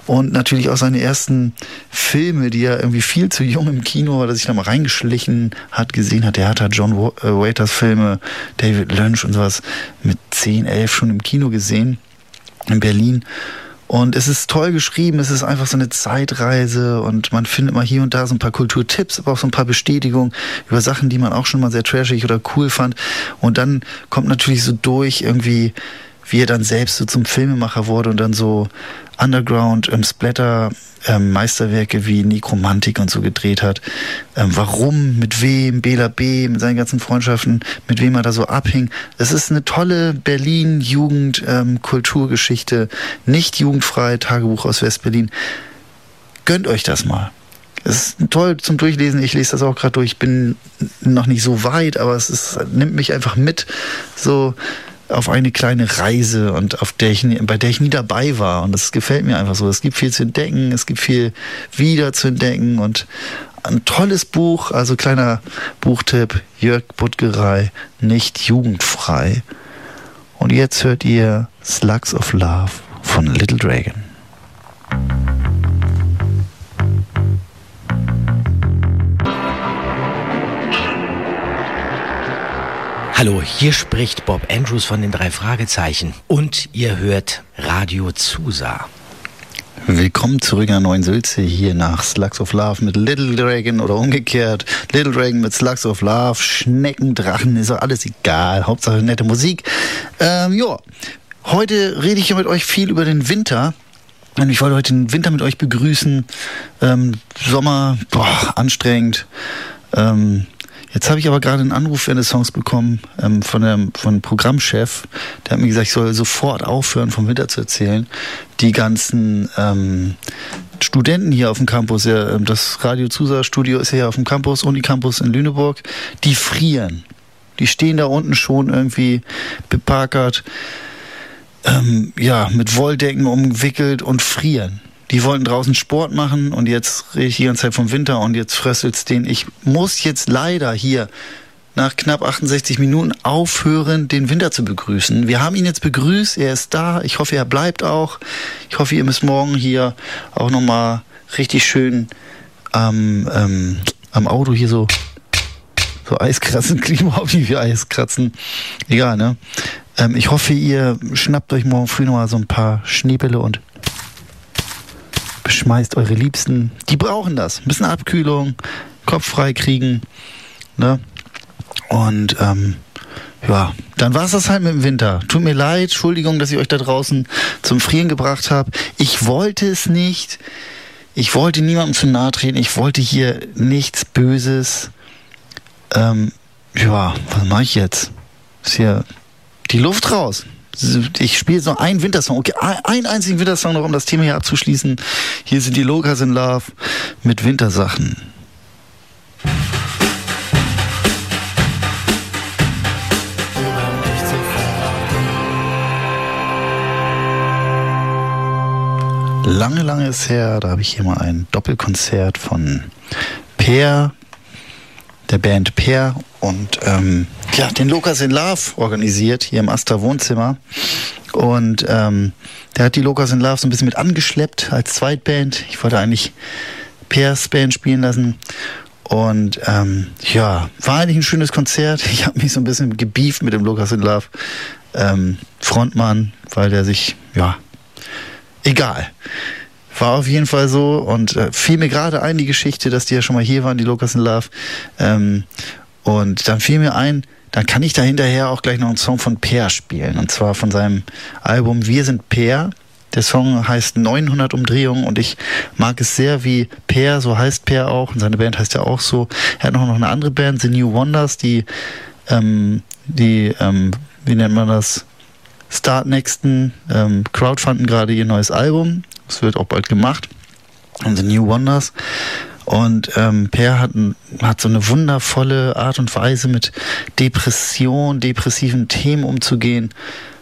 und natürlich auch seine ersten Filme, die er irgendwie viel zu jung im Kino war, dass sich da mal reingeschlichen hat, gesehen hat. Er hat halt John äh, Waiters Filme, David Lynch und sowas mit 10, 11 schon im Kino gesehen in Berlin. Und es ist toll geschrieben, es ist einfach so eine Zeitreise und man findet mal hier und da so ein paar Kulturtipps, aber auch so ein paar Bestätigungen über Sachen, die man auch schon mal sehr trashig oder cool fand. Und dann kommt natürlich so durch irgendwie, wie er dann selbst so zum Filmemacher wurde und dann so Underground ähm, Splatter ähm, Meisterwerke wie Nekromantik und so gedreht hat. Ähm, warum, mit wem, Bela B, mit seinen ganzen Freundschaften, mit wem er da so abhing. Es ist eine tolle Berlin-Jugend-Kulturgeschichte, ähm, nicht jugendfrei, Tagebuch aus West-Berlin. Gönnt euch das mal. Es ist toll zum Durchlesen. Ich lese das auch gerade durch. Ich bin noch nicht so weit, aber es ist, nimmt mich einfach mit. So, auf eine kleine Reise und auf der ich, bei der ich nie dabei war. Und das gefällt mir einfach so. Es gibt viel zu entdecken, es gibt viel wieder zu entdecken und ein tolles Buch, also kleiner Buchtipp, Jörg Buttgerei, nicht jugendfrei. Und jetzt hört ihr Slugs of Love von Little Dragon. Hallo, hier spricht Bob Andrews von den drei Fragezeichen und ihr hört Radio Zusa. Willkommen zurück der neuen Sülze hier nach Slugs of Love mit Little Dragon oder umgekehrt. Little Dragon mit Slugs of Love, Schnecken, Drachen, ist doch alles egal. Hauptsache nette Musik. Ähm, ja, heute rede ich mit euch viel über den Winter. Und ich wollte heute den Winter mit euch begrüßen. Ähm, Sommer, boah, anstrengend. Ähm, Jetzt habe ich aber gerade einen Anruf während des Songs bekommen ähm, von dem von Programmchef. Der hat mir gesagt, ich soll sofort aufhören, vom Winter zu erzählen. Die ganzen ähm, Studenten hier auf dem Campus, ja, ähm, das Radio Zusa Studio ist ja hier auf dem Campus, Unicampus in Lüneburg, die frieren. Die stehen da unten schon irgendwie beparkert, ähm, ja, mit Wolldecken umwickelt und frieren. Die wollten draußen Sport machen und jetzt rede ich die ganze Zeit vom Winter und jetzt fröstelt's den. Ich muss jetzt leider hier nach knapp 68 Minuten aufhören, den Winter zu begrüßen. Wir haben ihn jetzt begrüßt, er ist da. Ich hoffe, er bleibt auch. Ich hoffe, ihr müsst morgen hier auch nochmal richtig schön am, ähm, am Auto hier so, so Eiskratzen, (laughs) Klima wie wir Eiskratzen. Egal, ne? Ähm, ich hoffe, ihr schnappt euch morgen früh nochmal so ein paar Schneebälle und beschmeißt eure Liebsten. Die brauchen das. Ein bisschen Abkühlung, Kopf frei kriegen. Ne? Und ähm, ja, dann war es das halt mit dem Winter. Tut mir leid, Entschuldigung, dass ich euch da draußen zum Frieren gebracht habe. Ich wollte es nicht. Ich wollte niemandem zu nahe treten. Ich wollte hier nichts Böses. Ähm, ja, was mache ich jetzt? Ist hier die Luft raus ich spiele so einen Wintersong, okay, einen einzigen Wintersong noch, um das Thema hier abzuschließen. Hier sind die Logas in Love mit Wintersachen. Lange, lange ist her, da habe ich hier mal ein Doppelkonzert von Peer der Band Peer und ähm, ja, den Lokas in Love organisiert hier im Astra Wohnzimmer. Und ähm, der hat die Lokas in Love so ein bisschen mit angeschleppt als Zweitband. Ich wollte eigentlich Peers Band spielen lassen. Und ähm, ja, war eigentlich ein schönes Konzert. Ich habe mich so ein bisschen gebieft mit dem Lucas in Love ähm, Frontmann, weil der sich, ja, egal. War auf jeden Fall so und äh, fiel mir gerade ein, die Geschichte, dass die ja schon mal hier waren, die Lucas in Love. Ähm, und dann fiel mir ein, dann kann ich da hinterher auch gleich noch einen Song von Peer spielen. Und zwar von seinem Album Wir sind Peer. Der Song heißt 900 Umdrehungen und ich mag es sehr, wie Per, so heißt Per auch, und seine Band heißt ja auch so. Er hat noch eine andere Band, The New Wonders, die, ähm, die, ähm, wie nennt man das? Start Nexten, ähm, crowdfunden gerade ihr neues Album. Es wird auch bald gemacht. Und The New Wonders. Und ähm, Per hat, hat so eine wundervolle Art und Weise, mit Depression, depressiven Themen umzugehen.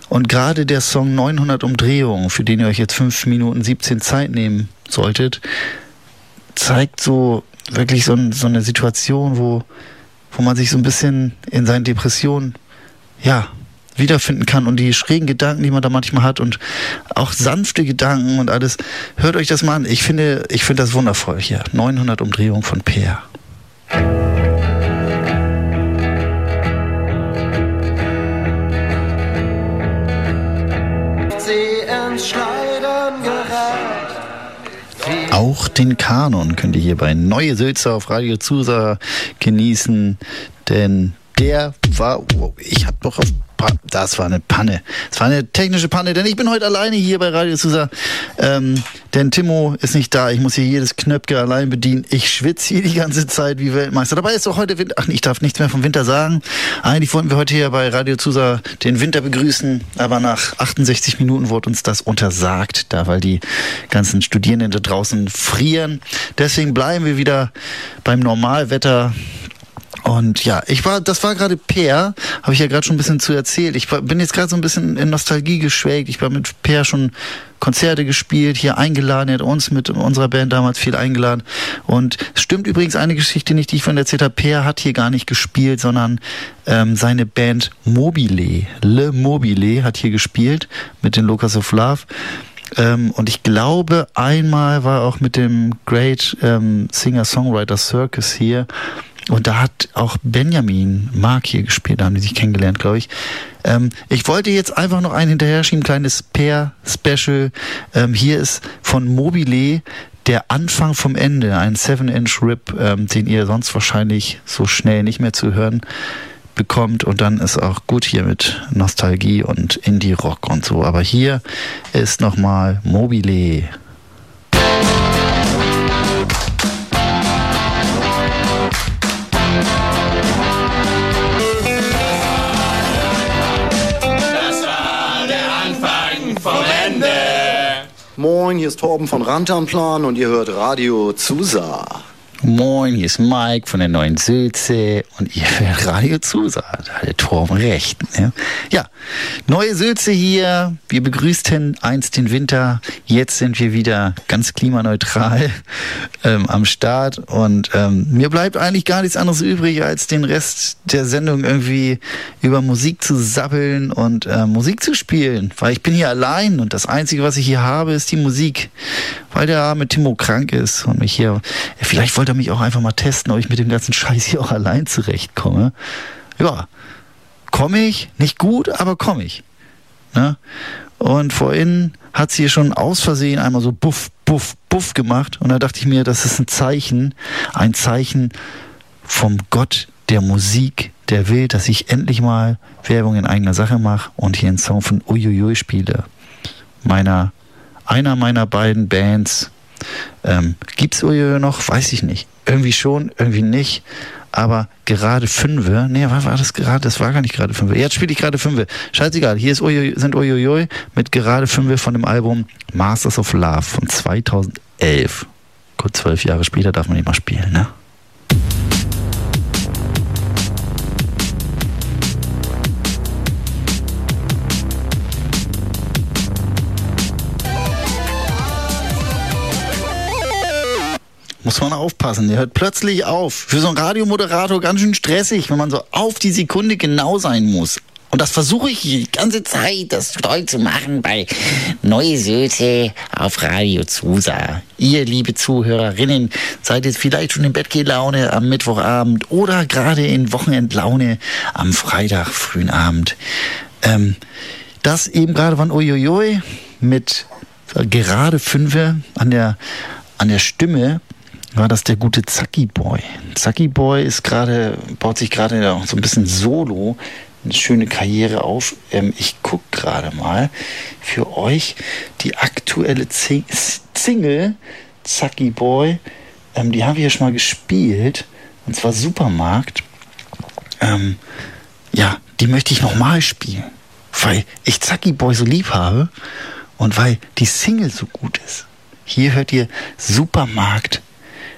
Und gerade der Song 900 Umdrehungen, für den ihr euch jetzt 5 Minuten 17 Zeit nehmen solltet, zeigt so wirklich so, so eine Situation, wo, wo man sich so ein bisschen in seinen Depressionen, ja, wiederfinden kann und die schrägen Gedanken, die man da manchmal hat und auch sanfte Gedanken und alles. Hört euch das mal an. Ich finde, ich finde das wundervoll hier. 900 Umdrehungen von Peer. Auch den Kanon könnt ihr hier bei Neue Sülze auf Radio Zusa genießen, denn der war, oh, ich hab doch auf das war eine Panne. Das war eine technische Panne, denn ich bin heute alleine hier bei Radio Susa. Ähm, denn Timo ist nicht da. Ich muss hier jedes Knöpfchen allein bedienen. Ich schwitze hier die ganze Zeit wie Weltmeister. Dabei ist auch heute Winter. Ach, ich darf nichts mehr vom Winter sagen. Eigentlich wollten wir heute hier bei Radio Susa den Winter begrüßen, aber nach 68 Minuten wurde uns das untersagt, da weil die ganzen Studierenden da draußen frieren. Deswegen bleiben wir wieder beim Normalwetter und ja, ich war, das war gerade Per, habe ich ja gerade schon ein bisschen zu erzählt. Ich war, bin jetzt gerade so ein bisschen in Nostalgie geschwelgt. Ich war mit Per schon Konzerte gespielt, hier eingeladen, er hat uns mit unserer Band damals viel eingeladen. Und es stimmt übrigens eine Geschichte nicht, die ich von erzählt habe. Per hat hier gar nicht gespielt, sondern ähm, seine Band Mobile, Le Mobile, hat hier gespielt mit den Locus of Love. Ähm, und ich glaube, einmal war auch mit dem Great ähm, Singer-Songwriter Circus hier. Und da hat auch Benjamin Mark hier gespielt, da haben die sich kennengelernt, glaube ich. Ähm, ich wollte jetzt einfach noch einen hinterher schieben, kleines Pair-Special. Ähm, hier ist von Mobile der Anfang vom Ende, ein 7-Inch-Rip, ähm, den ihr sonst wahrscheinlich so schnell nicht mehr zu hören bekommt. Und dann ist auch gut hier mit Nostalgie und Indie-Rock und so. Aber hier ist nochmal Mobile. Hier ist Torben von Rantanplan und ihr hört Radio Zusa. Moin, hier ist Mike von der neuen Sülze und ihr hört Radio Zusa. Da hat der Torben recht. Ne? Ja, neue Sülze hier. Wir begrüßten einst den Winter. Jetzt sind wir wieder ganz klimaneutral ähm, am Start und ähm, mir bleibt eigentlich gar nichts anderes übrig, als den Rest der Sendung irgendwie über Musik zu sabbeln und äh, Musik zu spielen. Weil ich bin hier allein und das Einzige, was ich hier habe, ist die Musik. Weil der arme Timo krank ist und mich hier, vielleicht wollte mich auch einfach mal testen, ob ich mit dem ganzen Scheiß hier auch allein zurechtkomme. Ja, komme ich, nicht gut, aber komme ich. Ne? Und vorhin hat sie hier schon aus Versehen einmal so buff, buff, buff gemacht. Und da dachte ich mir, das ist ein Zeichen, ein Zeichen vom Gott der Musik, der will, dass ich endlich mal Werbung in eigener Sache mache und hier einen Song von Uiuiui spiele. Meiner, einer meiner beiden Bands. Ähm, gibt's Uiuiui noch? Weiß ich nicht. Irgendwie schon, irgendwie nicht. Aber gerade Fünfe, nee, war, war das gerade? Das war gar nicht gerade Fünfe. Jetzt spiele ich gerade Fünfe. Scheißegal, hier ist Uiuiui, sind Uiuiui mit gerade Fünfe von dem Album Masters of Love von 2011. Gut, zwölf Jahre später darf man nicht mal spielen, ne? Muss man aufpassen. Der hört plötzlich auf. Für so einen Radiomoderator ganz schön stressig, wenn man so auf die Sekunde genau sein muss. Und das versuche ich die ganze Zeit, das toll zu machen bei Neue Söte auf Radio Zusa. Ihr, liebe Zuhörerinnen, seid jetzt vielleicht schon in Bettgehlaune am Mittwochabend oder gerade in Wochenendlaune am Freitag, frühen Abend. Ähm, das eben gerade von Uiuiui mit gerade Fünfe an der, an der Stimme war das der gute Zacki Boy. Zacki Boy ist gerade, baut sich gerade so ein bisschen solo eine schöne Karriere auf. Ähm, ich gucke gerade mal für euch die aktuelle Single Zacki Boy. Ähm, die haben wir hier schon mal gespielt. Und zwar Supermarkt. Ähm, ja, die möchte ich nochmal spielen. Weil ich Zacki Boy so lieb habe und weil die Single so gut ist. Hier hört ihr Supermarkt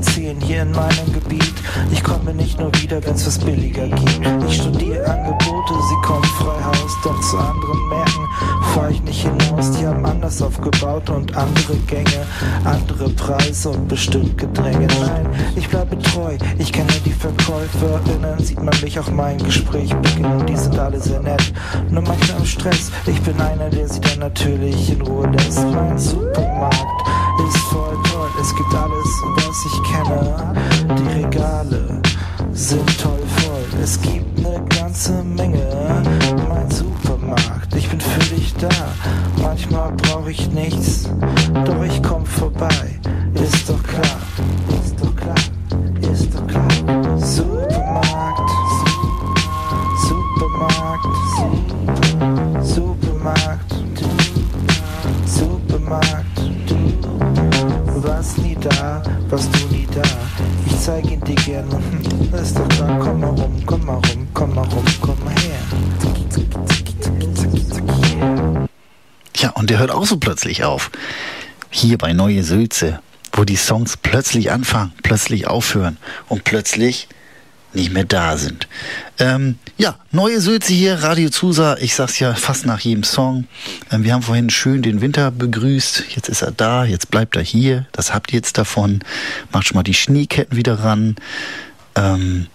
erzählen hier in meinem Gebiet. Ich komme nicht nur wieder, wenn's was billiger gibt. Ich studiere Angebote, sie kommen frei Haus, doch zu anderen Märkten fahr ich nicht hinaus. Die haben anders aufgebaut und andere Gänge, andere Preise und bestimmt Gedränge. Nein, ich bleibe treu, ich kenne die VerkäuferInnen, sieht man mich auch mein Gespräch beginnen die sind alle sehr nett. Nur manchmal im Stress, ich bin einer, der sie dann natürlich in Ruhe lässt. Mein Supermarkt es gibt alles, was ich kenne. Die Regale sind toll voll, es gibt eine ganze Menge. Mein Supermarkt, ich bin für dich da. Manchmal brauche ich nichts, doch ich komm vorbei. Ist doch klar, ist doch klar, hört auch so plötzlich auf. Hier bei Neue Sülze, wo die Songs plötzlich anfangen, plötzlich aufhören und plötzlich nicht mehr da sind. Ähm, ja, Neue Sülze hier, Radio Zusa. Ich sag's ja fast nach jedem Song. Ähm, wir haben vorhin schön den Winter begrüßt. Jetzt ist er da, jetzt bleibt er hier. Das habt ihr jetzt davon. Macht schon mal die Schneeketten wieder ran. Ähm,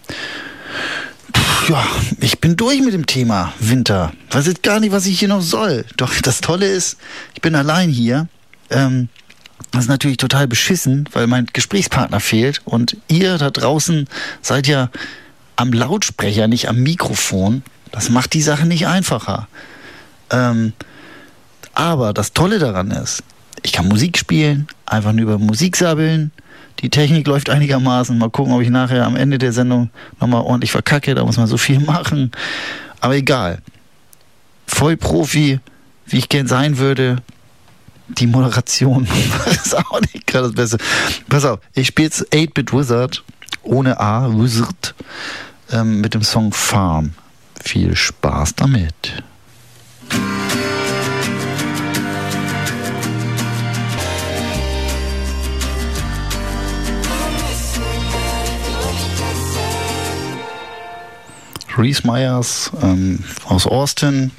ja, ich bin durch mit dem Thema Winter. Weiß jetzt gar nicht, was ich hier noch soll. Doch das Tolle ist, ich bin allein hier. Ähm, das ist natürlich total beschissen, weil mein Gesprächspartner fehlt und ihr da draußen seid ja am Lautsprecher, nicht am Mikrofon. Das macht die Sache nicht einfacher. Ähm, aber das Tolle daran ist, ich kann Musik spielen, einfach nur über Musik sabbeln. Die Technik läuft einigermaßen. Mal gucken, ob ich nachher am Ende der Sendung nochmal ordentlich verkacke. Da muss man so viel (laughs) machen. Aber egal. Vollprofi, wie ich gern sein würde, die Moderation (laughs) ist auch nicht gerade das Beste. Pass auf, ich spiele jetzt 8-Bit Wizard ohne A, Wizard, ähm, mit dem Song Farm. Viel Spaß damit. Reese Myers ähm, aus Austin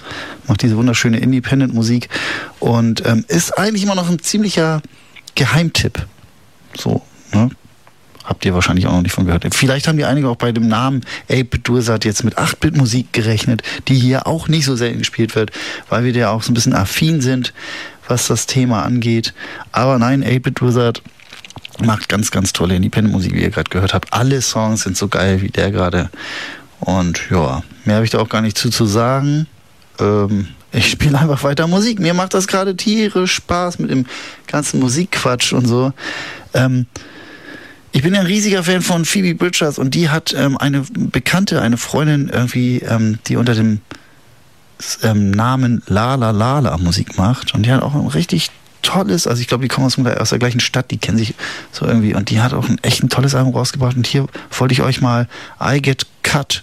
macht diese wunderschöne Independent-Musik und ähm, ist eigentlich immer noch ein ziemlicher Geheimtipp. So, ne? Habt ihr wahrscheinlich auch noch nicht von gehört. Vielleicht haben die einige auch bei dem Namen Ape Dursat jetzt mit 8-Bit-Musik gerechnet, die hier auch nicht so selten gespielt wird, weil wir ja auch so ein bisschen affin sind, was das Thema angeht. Aber nein, 8-Bit Dursat macht ganz, ganz tolle Independent-Musik, wie ihr gerade gehört habt. Alle Songs sind so geil wie der gerade. Und ja, mehr habe ich da auch gar nicht zu, zu sagen. Ähm, ich spiele einfach weiter Musik. Mir macht das gerade tierisch Spaß mit dem ganzen Musikquatsch und so. Ähm, ich bin ja ein riesiger Fan von Phoebe Bridgers und die hat ähm, eine Bekannte, eine Freundin irgendwie, ähm, die unter dem ähm, Namen La La La La Musik macht und die hat auch richtig toll ist. Also ich glaube, die kommen aus, aus der gleichen Stadt, die kennen sich so irgendwie und die hat auch ein echt ein tolles Album rausgebracht und hier wollte ich euch mal I Get Cut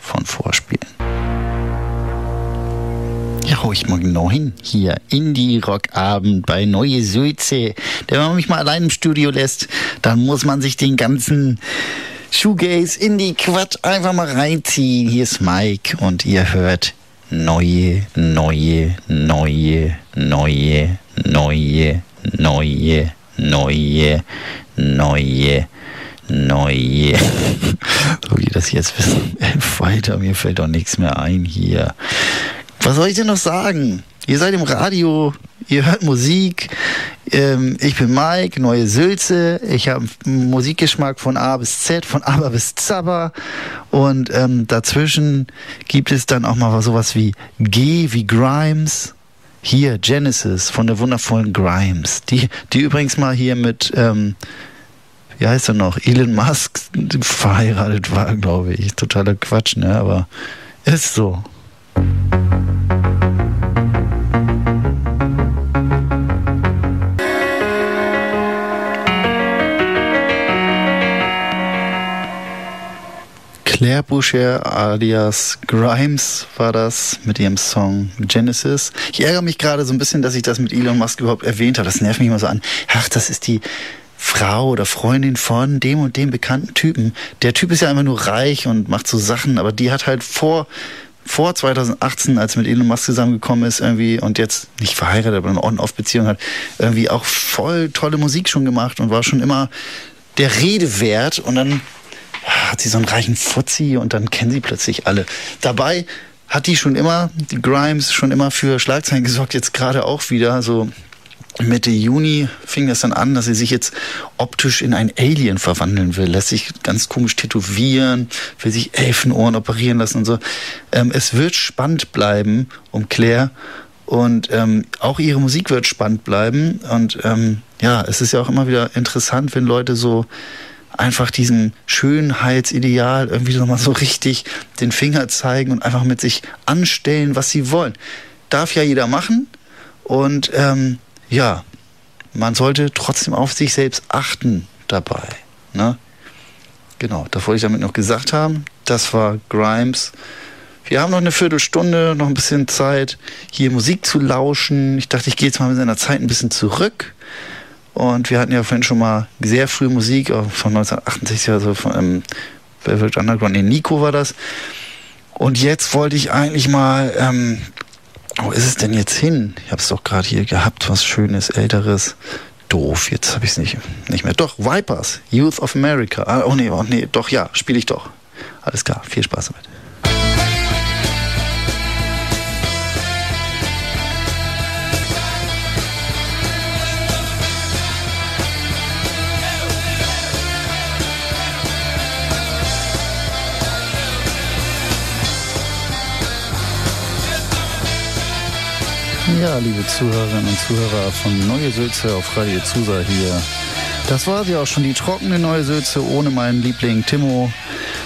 von vorspielen. Ja, ich mal genau hin. Hier, Indie-Rock-Abend bei Neue Sulze. Der, wenn man mich mal allein im Studio lässt, dann muss man sich den ganzen Shoegaze, Indie-Quatsch einfach mal reinziehen. Hier ist Mike und ihr hört neue, neue, neue, neue, neue, neue, neue, neue, neue. (laughs) so wie das jetzt bis (laughs) weiter, mir fällt doch nichts mehr ein hier. Was soll ich denn noch sagen? Ihr seid im Radio, ihr hört Musik. Ähm, ich bin Mike, neue Sülze. Ich habe Musikgeschmack von A bis Z, von (laughs) Aber bis Zabba. Und ähm, dazwischen gibt es dann auch mal sowas wie G wie Grimes. Hier, Genesis von der wundervollen Grimes. Die, die übrigens mal hier mit, ähm, wie heißt er noch, Elon Musk verheiratet war, glaube ich. Totaler Quatsch, ne? Aber ist so. Claire Boucher alias Grimes war das mit ihrem Song Genesis. Ich ärgere mich gerade so ein bisschen, dass ich das mit Elon Musk überhaupt erwähnt habe. Das nervt mich immer so an. Ach, das ist die Frau oder Freundin von dem und dem bekannten Typen. Der Typ ist ja immer nur reich und macht so Sachen, aber die hat halt vor vor 2018, als mit Elon Musk zusammengekommen ist, irgendwie und jetzt nicht verheiratet, aber eine On-Off-Beziehung hat, irgendwie auch voll tolle Musik schon gemacht und war schon immer der Rede wert. Und dann hat sie so einen reichen Fuzzi und dann kennen sie plötzlich alle. Dabei hat die schon immer, die Grimes, schon immer für Schlagzeilen gesorgt, jetzt gerade auch wieder, so Mitte Juni fing das dann an, dass sie sich jetzt optisch in ein Alien verwandeln will, lässt sich ganz komisch tätowieren, will sich Elfenohren operieren lassen und so. Ähm, es wird spannend bleiben um Claire und ähm, auch ihre Musik wird spannend bleiben und ähm, ja, es ist ja auch immer wieder interessant, wenn Leute so einfach diesem Schönheitsideal irgendwie nochmal so richtig den Finger zeigen und einfach mit sich anstellen, was sie wollen. Darf ja jeder machen und ähm, ja, man sollte trotzdem auf sich selbst achten dabei. Ne? Genau, das wollte ich damit noch gesagt haben. Das war Grimes. Wir haben noch eine Viertelstunde, noch ein bisschen Zeit, hier Musik zu lauschen. Ich dachte, ich gehe jetzt mal mit seiner Zeit ein bisschen zurück. Und wir hatten ja vorhin schon mal sehr früh Musik von 1968, also von ähm, Velvet Underground. Nee, Nico war das. Und jetzt wollte ich eigentlich mal, ähm, wo ist es denn jetzt hin? Ich habe es doch gerade hier gehabt, was Schönes, Älteres. Doof, jetzt habe ich es nicht, nicht mehr. Doch, Vipers, Youth of America. Ah, oh nee, oh nee, doch, ja, spiele ich doch. Alles klar, viel Spaß damit. Ja, liebe Zuhörerinnen und Zuhörer von Neue Sülze auf Radio Zusa hier. Das war sie auch schon, die trockene Neue Sülze ohne meinen Liebling Timo.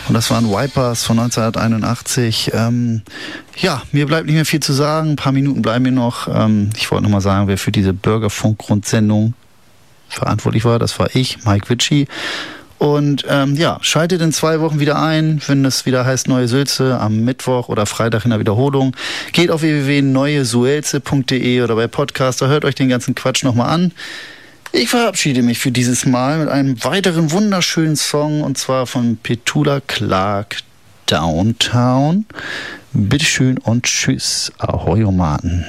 Und das waren Wipers von 1981. Ähm, ja, mir bleibt nicht mehr viel zu sagen. Ein paar Minuten bleiben mir noch. Ähm, ich wollte noch mal sagen, wer für diese Bürgerfunk-Grundsendung verantwortlich war. Das war ich, Mike Witschi. Und ähm, ja, schaltet in zwei Wochen wieder ein, wenn es wieder heißt Neue Sülze am Mittwoch oder Freitag in der Wiederholung. Geht auf www.neuesuelze.de oder bei Podcaster, hört euch den ganzen Quatsch nochmal an. Ich verabschiede mich für dieses Mal mit einem weiteren wunderschönen Song und zwar von Petula Clark Downtown. Bitteschön und tschüss. Ahoi, Omaten.